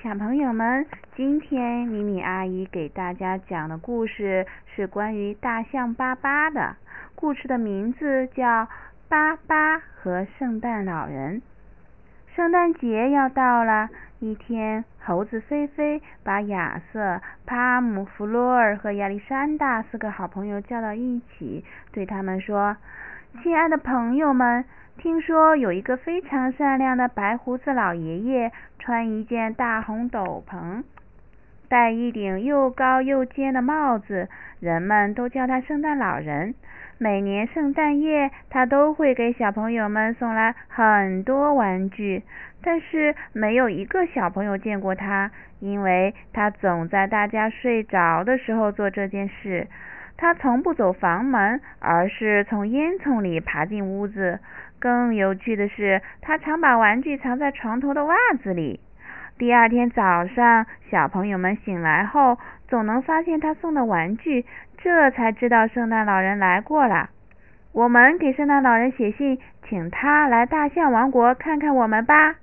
小朋友们，今天米米阿姨给大家讲的故事是关于大象巴巴的。故事的名字叫《巴巴和圣诞老人》。圣诞节要到了，一天，猴子菲菲把亚瑟、帕姆、弗洛尔和亚历山大四个好朋友叫到一起，对他们说：“亲爱的朋友们。”听说有一个非常善良的白胡子老爷爷，穿一件大红斗篷，戴一顶又高又尖的帽子，人们都叫他圣诞老人。每年圣诞夜，他都会给小朋友们送来很多玩具，但是没有一个小朋友见过他，因为他总在大家睡着的时候做这件事。他从不走房门，而是从烟囱里爬进屋子。更有趣的是，他常把玩具藏在床头的袜子里。第二天早上，小朋友们醒来后，总能发现他送的玩具，这才知道圣诞老人来过了。我们给圣诞老人写信，请他来大象王国看看我们吧。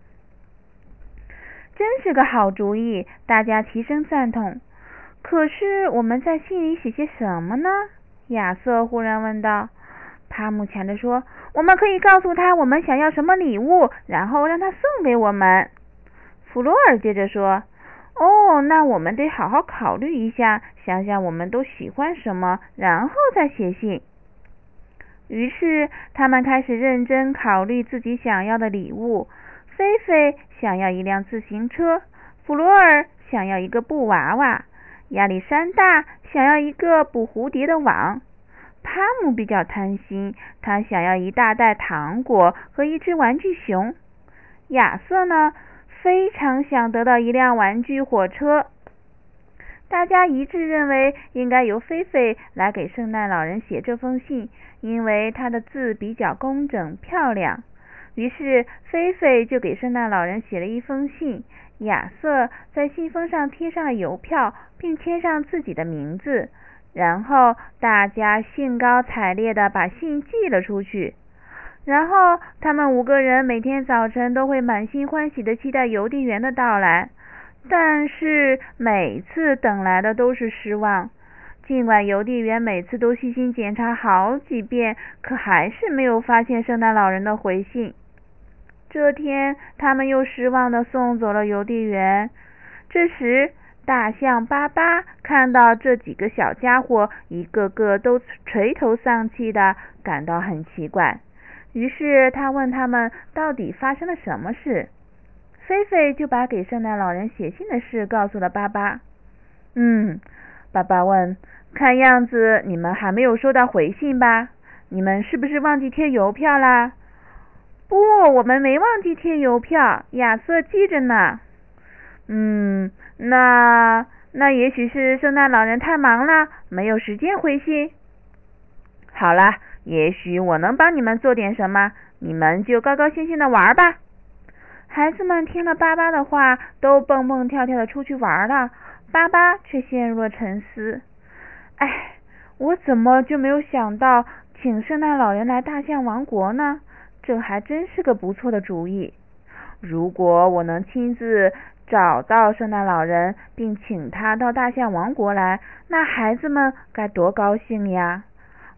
真是个好主意，大家齐声赞同。可是我们在信里写些什么呢？亚瑟忽然问道。帕姆抢着说：“我们可以告诉他我们想要什么礼物，然后让他送给我们。”弗洛尔接着说：“哦，那我们得好好考虑一下，想想我们都喜欢什么，然后再写信。”于是他们开始认真考虑自己想要的礼物。菲菲想要一辆自行车，弗洛尔想要一个布娃娃。亚历山大想要一个捕蝴蝶的网，汤姆比较贪心，他想要一大袋糖果和一只玩具熊。亚瑟呢，非常想得到一辆玩具火车。大家一致认为应该由菲菲来给圣诞老人写这封信，因为他的字比较工整漂亮。于是菲菲就给圣诞老人写了一封信。亚瑟在信封上贴上了邮票，并签上自己的名字。然后大家兴高采烈地把信寄了出去。然后他们五个人每天早晨都会满心欢喜地期待邮递员的到来，但是每次等来的都是失望。尽管邮递员每次都细心检查好几遍，可还是没有发现圣诞老人的回信。这天，他们又失望地送走了邮递员。这时，大象巴巴看到这几个小家伙一个个都垂头丧气的，感到很奇怪。于是，他问他们到底发生了什么事。菲菲就把给圣诞老人写信的事告诉了巴巴。嗯，巴巴问：“看样子你们还没有收到回信吧？你们是不是忘记贴邮票啦？”不，我们没忘记贴邮票，亚瑟记着呢。嗯，那那也许是圣诞老人太忙了，没有时间回信。好了，也许我能帮你们做点什么，你们就高高兴兴的玩吧。孩子们听了巴巴的话，都蹦蹦跳跳的出去玩了。巴巴却陷入了沉思。哎，我怎么就没有想到请圣诞老人来大象王国呢？这还真是个不错的主意。如果我能亲自找到圣诞老人，并请他到大象王国来，那孩子们该多高兴呀！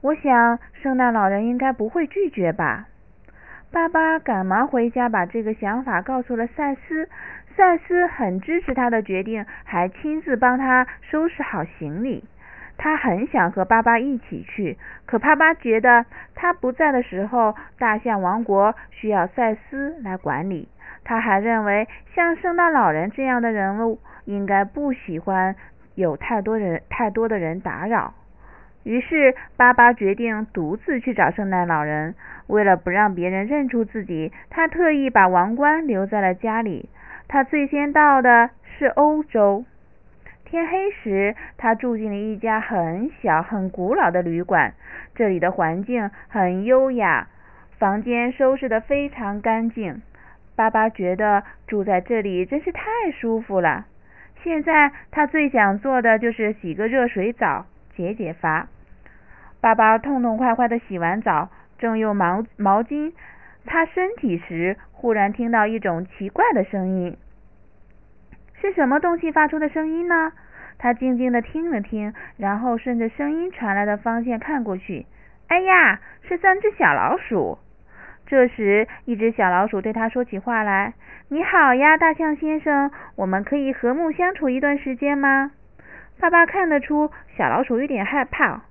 我想圣诞老人应该不会拒绝吧。爸爸赶忙回家把这个想法告诉了赛斯。赛斯很支持他的决定，还亲自帮他收拾好行李。他很想和巴巴一起去，可巴巴觉得他不在的时候，大象王国需要赛斯来管理。他还认为，像圣诞老人这样的人物，应该不喜欢有太多人、太多的人打扰。于是，巴巴决定独自去找圣诞老人。为了不让别人认出自己，他特意把王冠留在了家里。他最先到的是欧洲。天黑时，他住进了一家很小、很古老的旅馆。这里的环境很优雅，房间收拾得非常干净。巴巴觉得住在这里真是太舒服了。现在他最想做的就是洗个热水澡，解解乏。巴巴痛痛快快的洗完澡，正用毛毛巾擦身体时，忽然听到一种奇怪的声音。是什么东西发出的声音呢？他静静的听了听，然后顺着声音传来的方向看过去。哎呀，是三只小老鼠！这时，一只小老鼠对他说起话来：“你好呀，大象先生，我们可以和睦相处一段时间吗？”爸爸看得出小老鼠有点害怕。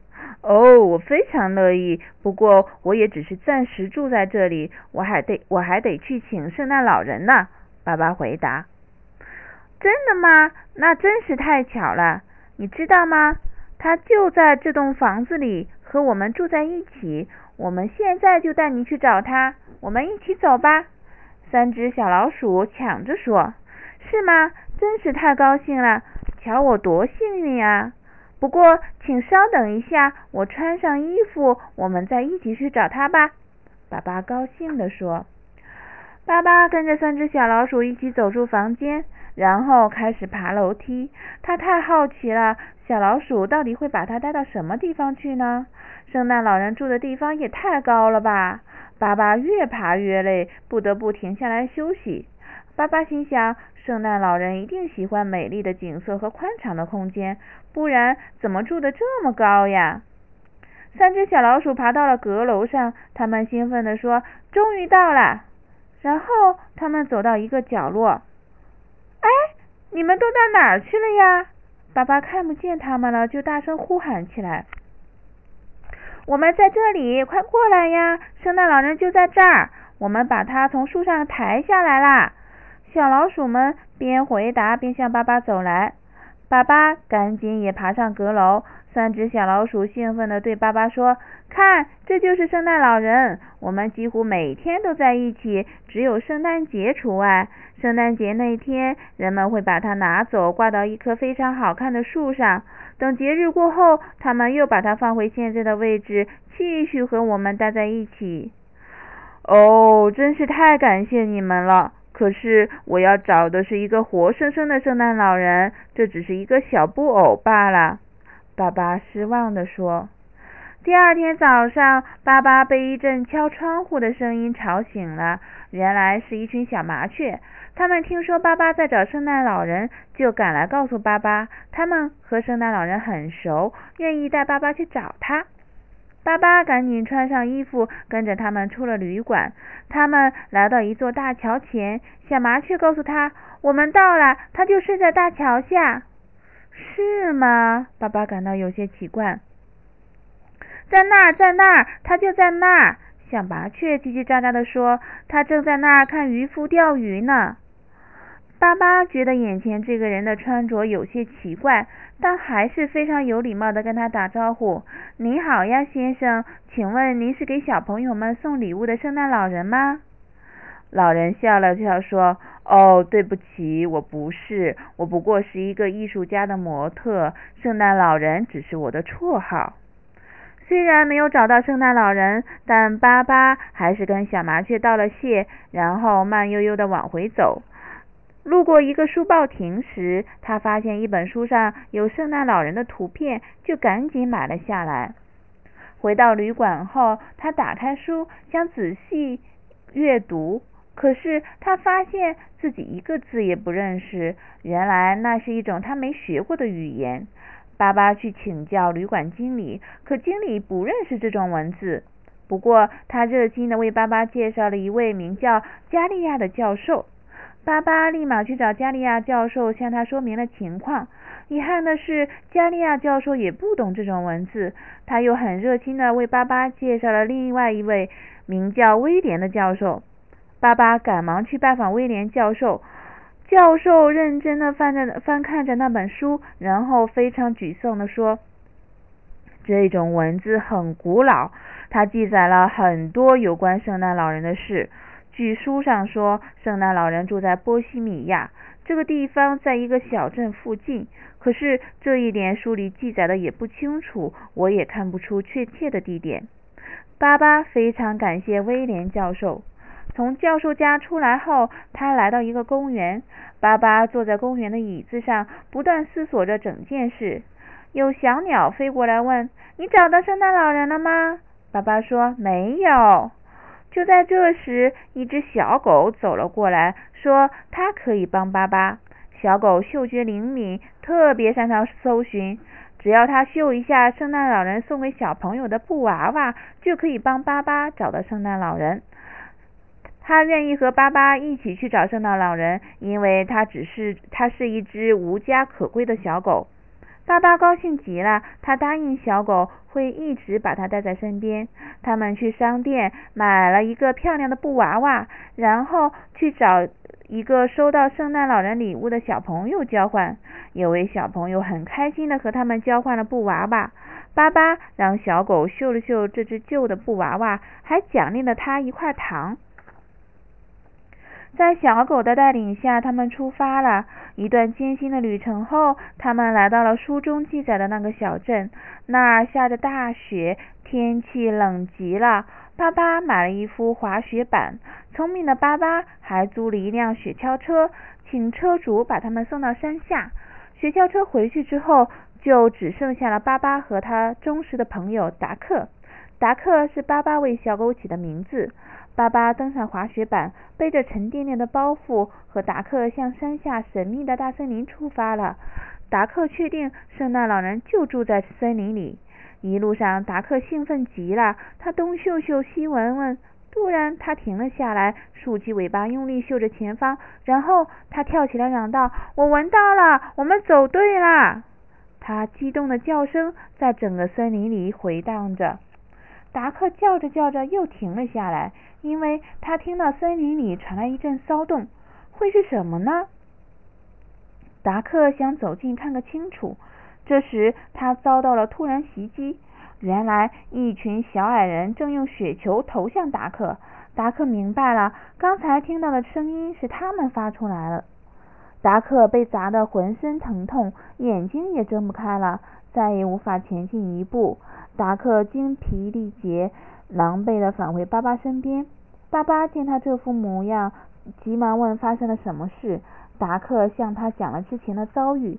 哦，我非常乐意，不过我也只是暂时住在这里，我还得我还得去请圣诞老人呢。爸爸回答。真的吗？那真是太巧了。你知道吗？他就在这栋房子里，和我们住在一起。我们现在就带你去找他。我们一起走吧。三只小老鼠抢着说：“是吗？真是太高兴了！瞧我多幸运啊！不过，请稍等一下，我穿上衣服，我们再一起去找他吧。”爸爸高兴地说。爸爸跟着三只小老鼠一起走出房间。然后开始爬楼梯，他太好奇了，小老鼠到底会把它带到什么地方去呢？圣诞老人住的地方也太高了吧！巴巴越爬越累，不得不停下来休息。巴巴心想，圣诞老人一定喜欢美丽的景色和宽敞的空间，不然怎么住的这么高呀？三只小老鼠爬到了阁楼上，他们兴奋地说：“终于到了！”然后他们走到一个角落。你们都到哪儿去了呀？爸爸看不见他们了，就大声呼喊起来：“我们在这里，快过来呀！圣诞老人就在这儿，我们把他从树上抬下来啦！”小老鼠们边回答边向爸爸走来。爸爸赶紧也爬上阁楼。三只小老鼠兴奋地对爸爸说：“看，这就是圣诞老人！我们几乎每天都在一起，只有圣诞节除外。圣诞节那天，人们会把它拿走，挂到一棵非常好看的树上。等节日过后，他们又把它放回现在的位置，继续和我们待在一起。”哦，真是太感谢你们了！可是我要找的是一个活生生的圣诞老人，这只是一个小布偶罢了。爸爸失望地说：“第二天早上，爸爸被一阵敲窗户的声音吵醒了。原来是一群小麻雀。他们听说爸爸在找圣诞老人，就赶来告诉爸爸，他们和圣诞老人很熟，愿意带爸爸去找他。爸爸赶紧穿上衣服，跟着他们出了旅馆。他们来到一座大桥前，小麻雀告诉他：‘我们到了，他就睡在大桥下。’”是吗？爸爸感到有些奇怪。在那儿，在那儿，他就在那儿。小麻雀叽叽喳喳地说：“他正在那儿看渔夫钓鱼呢。”爸爸觉得眼前这个人的穿着有些奇怪，但还是非常有礼貌地跟他打招呼：“你好呀，先生，请问您是给小朋友们送礼物的圣诞老人吗？”老人笑了笑说：“哦，对不起，我不是，我不过是一个艺术家的模特。圣诞老人只是我的绰号。”虽然没有找到圣诞老人，但巴巴还是跟小麻雀道了谢，然后慢悠悠地往回走。路过一个书报亭时，他发现一本书上有圣诞老人的图片，就赶紧买了下来。回到旅馆后，他打开书，想仔细阅读。可是他发现自己一个字也不认识，原来那是一种他没学过的语言。巴巴去请教旅馆经理，可经理不认识这种文字。不过他热心地为巴巴介绍了一位名叫加利亚的教授。巴巴立马去找加利亚教授，向他说明了情况。遗憾的是，加利亚教授也不懂这种文字。他又很热心地为巴巴介绍了另外一位名叫威廉的教授。爸爸赶忙去拜访威廉教授。教授认真的翻着翻看着那本书，然后非常沮丧的说：“这种文字很古老，它记载了很多有关圣诞老人的事。据书上说，圣诞老人住在波西米亚这个地方，在一个小镇附近。可是这一点书里记载的也不清楚，我也看不出确切的地点。”巴巴非常感谢威廉教授。从教授家出来后，他来到一个公园。巴巴坐在公园的椅子上，不断思索着整件事。有小鸟飞过来问：“你找到圣诞老人了吗？”巴巴说：“没有。”就在这时，一只小狗走了过来，说：“它可以帮巴巴。”小狗嗅觉灵敏，特别擅长搜寻。只要它嗅一下圣诞老人送给小朋友的布娃娃，就可以帮巴巴找到圣诞老人。他愿意和巴巴一起去找圣诞老人，因为他只是他是一只无家可归的小狗。巴巴高兴极了，他答应小狗会一直把它带在身边。他们去商店买了一个漂亮的布娃娃，然后去找一个收到圣诞老人礼物的小朋友交换。有位小朋友很开心的和他们交换了布娃娃。巴巴让小狗嗅了嗅这只旧的布娃娃，还奖励了它一块糖。在小狗的带领下，他们出发了。一段艰辛的旅程后，他们来到了书中记载的那个小镇。那儿下着大雪，天气冷极了。巴巴买了一副滑雪板，聪明的巴巴还租了一辆雪橇车，请车主把他们送到山下。雪橇车回去之后，就只剩下了巴巴和他忠实的朋友达克。达克是巴巴为小狗起的名字。巴巴登上滑雪板，背着沉甸甸的包袱，和达克向山下神秘的大森林出发了。达克确定圣诞老人就住在森林里。一路上，达克兴奋极了，他东嗅嗅，西闻闻。突然，他停了下来，竖起尾巴，用力嗅着前方，然后他跳起来嚷道：“我闻到了，我们走对了！”他激动的叫声在整个森林里回荡着。达克叫着叫着又停了下来，因为他听到森林里传来一阵骚动，会是什么呢？达克想走近看个清楚，这时他遭到了突然袭击。原来一群小矮人正用雪球投向达克。达克明白了，刚才听到的声音是他们发出来了。达克被砸得浑身疼痛，眼睛也睁不开了，再也无法前进一步。达克精疲力竭，狼狈地返回巴巴身边。巴巴见他这副模样，急忙问发生了什么事。达克向他讲了之前的遭遇。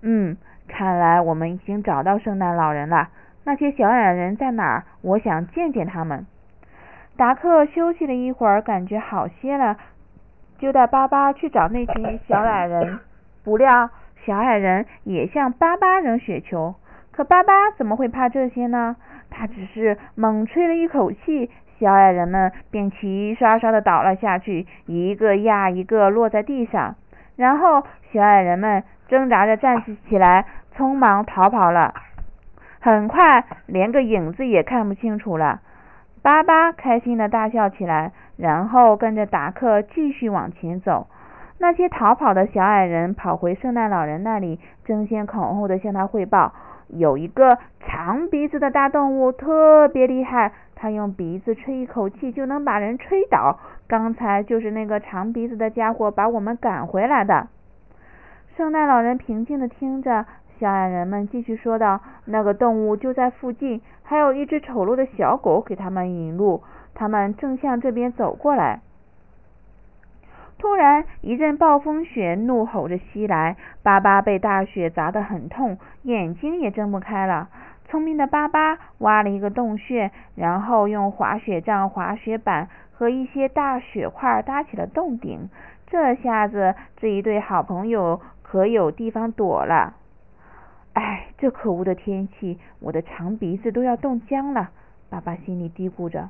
嗯，看来我们已经找到圣诞老人了。那些小矮人在哪儿？我想见见他们。达克休息了一会儿，感觉好些了，就带巴巴去找那群小矮人。不料，小矮人也向巴巴扔雪球。可巴巴怎么会怕这些呢？他只是猛吹了一口气，小矮人们便齐刷刷的倒了下去，一个压一个落在地上。然后小矮人们挣扎着站起起来，匆忙逃跑了。很快，连个影子也看不清楚了。巴巴开心的大笑起来，然后跟着达克继续往前走。那些逃跑的小矮人跑回圣诞老人那里，争先恐后的向他汇报。有一个长鼻子的大动物特别厉害，它用鼻子吹一口气就能把人吹倒。刚才就是那个长鼻子的家伙把我们赶回来的。圣诞老人平静的听着，小矮人们继续说道：“那个动物就在附近，还有一只丑陋的小狗给他们引路，他们正向这边走过来。”突然，一阵暴风雪怒吼着袭来，巴巴被大雪砸得很痛，眼睛也睁不开了。聪明的巴巴挖了一个洞穴，然后用滑雪杖、滑雪板和一些大雪块搭起了洞顶。这下子，这一对好朋友可有地方躲了。哎，这可恶的天气，我的长鼻子都要冻僵了。巴巴心里嘀咕着。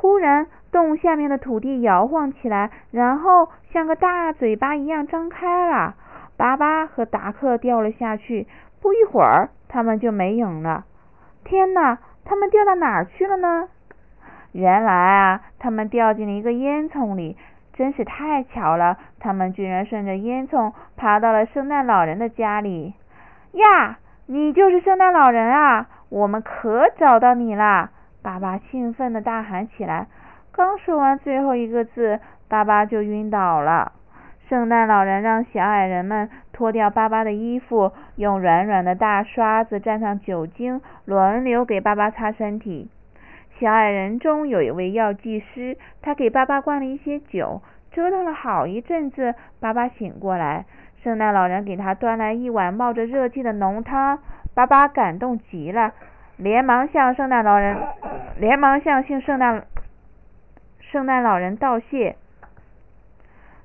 忽然，洞下面的土地摇晃起来，然后像个大嘴巴一样张开了。巴巴和达克掉了下去，不一会儿，他们就没影了。天哪，他们掉到哪儿去了呢？原来啊，他们掉进了一个烟囱里。真是太巧了，他们居然顺着烟囱爬到了圣诞老人的家里。呀，你就是圣诞老人啊！我们可找到你啦！爸爸兴奋的大喊起来，刚说完最后一个字，爸爸就晕倒了。圣诞老人让小矮人们脱掉爸爸的衣服，用软软的大刷子蘸上酒精，轮流给爸爸擦身体。小矮人中有一位药剂师，他给爸爸灌了一些酒，折腾了好一阵子，爸爸醒过来。圣诞老人给他端来一碗冒着热气的浓汤，爸爸感动极了。连忙向圣诞老人，连忙向姓圣诞圣诞老人道谢。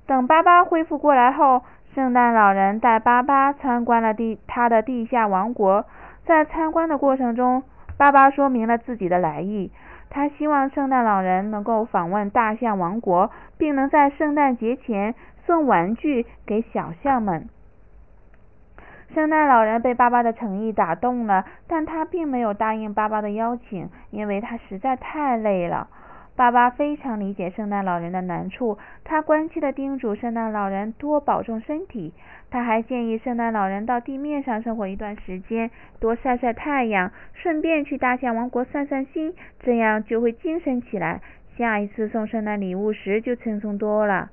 等巴巴恢复过来后，圣诞老人带巴巴参观了地他的地下王国。在参观的过程中，巴巴说明了自己的来意。他希望圣诞老人能够访问大象王国，并能在圣诞节前送玩具给小象们。圣诞老人被巴巴的诚意打动了，但他并没有答应巴巴的邀请，因为他实在太累了。巴巴非常理解圣诞老人的难处，他关切地叮嘱圣诞老人多保重身体。他还建议圣诞老人到地面上生活一段时间，多晒晒太阳，顺便去大象王国散散心，这样就会精神起来。下一次送圣诞礼物时就轻松多了。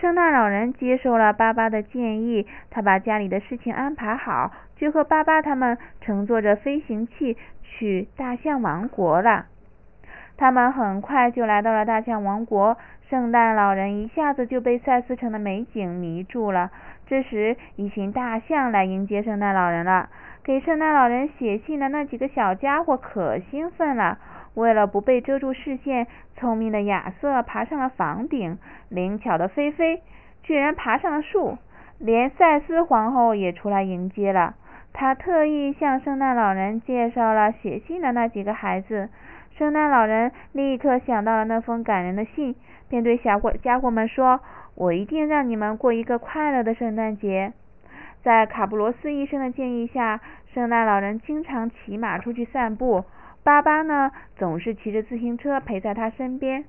圣诞老人接受了巴巴的建议，他把家里的事情安排好，就和巴巴他们乘坐着飞行器去大象王国了。他们很快就来到了大象王国，圣诞老人一下子就被赛斯城的美景迷住了。这时，一群大象来迎接圣诞老人了。给圣诞老人写信的那几个小家伙可兴奋了。为了不被遮住视线，聪明的亚瑟爬上了房顶，灵巧的菲菲居然爬上了树。连赛斯皇后也出来迎接了。她特意向圣诞老人介绍了写信的那几个孩子。圣诞老人立刻想到了那封感人的信，便对小伙家伙们说：“我一定让你们过一个快乐的圣诞节。”在卡布罗斯医生的建议下，圣诞老人经常骑马出去散步。巴巴呢，总是骑着自行车陪在他身边。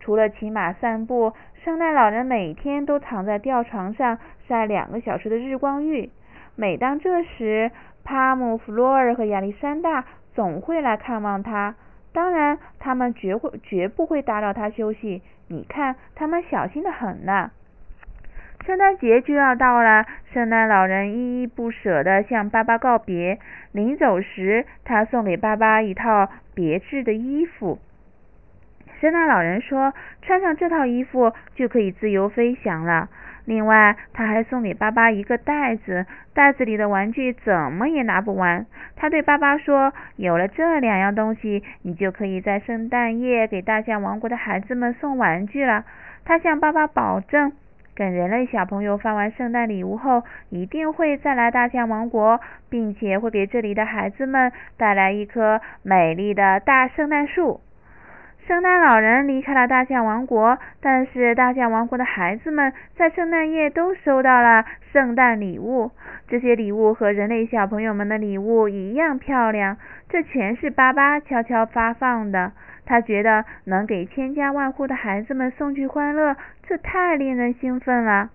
除了骑马散步，圣诞老人每天都躺在吊床上晒两个小时的日光浴。每当这时，帕姆、弗洛尔和亚历山大总会来看望他。当然，他们绝会绝不会打扰他休息。你看，他们小心的很呢。圣诞节就要到了，圣诞老人依依不舍地向巴巴告别。临走时，他送给巴巴一套别致的衣服。圣诞老人说：“穿上这套衣服就可以自由飞翔了。”另外，他还送给巴巴一个袋子，袋子里的玩具怎么也拿不完。他对巴巴说：“有了这两样东西，你就可以在圣诞夜给大象王国的孩子们送玩具了。”他向巴巴保证，跟人类小朋友发完圣诞礼物后，一定会再来大象王国，并且会给这里的孩子们带来一棵美丽的大圣诞树。圣诞老人离开了大象王国，但是大象王国的孩子们在圣诞夜都收到了圣诞礼物。这些礼物和人类小朋友们的礼物一样漂亮，这全是巴巴悄悄发放的。他觉得能给千家万户的孩子们送去欢乐，这太令人兴奋了。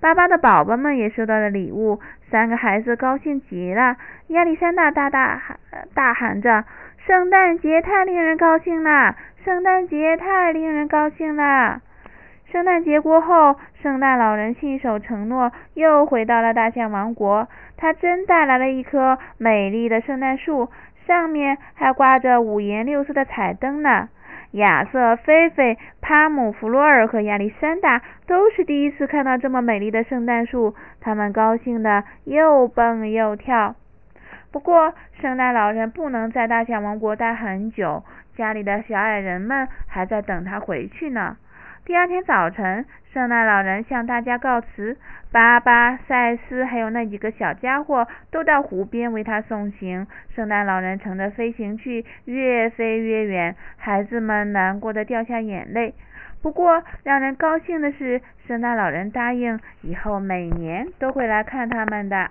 巴巴的宝宝们也收到了礼物，三个孩子高兴极了。亚历山大大大喊大喊着：“圣诞节太令人高兴了！”圣诞节太令人高兴了！圣诞节过后，圣诞老人信守承诺，又回到了大象王国。他真带来了一棵美丽的圣诞树，上面还挂着五颜六色的彩灯呢。亚瑟、菲菲、帕姆、弗洛尔和亚历山大都是第一次看到这么美丽的圣诞树，他们高兴的又蹦又跳。不过，圣诞老人不能在大象王国待很久。家里的小矮人们还在等他回去呢。第二天早晨，圣诞老人向大家告辞，巴巴、赛斯还有那几个小家伙都到湖边为他送行。圣诞老人乘着飞行器越飞越远，孩子们难过的掉下眼泪。不过，让人高兴的是，圣诞老人答应以后每年都会来看他们的。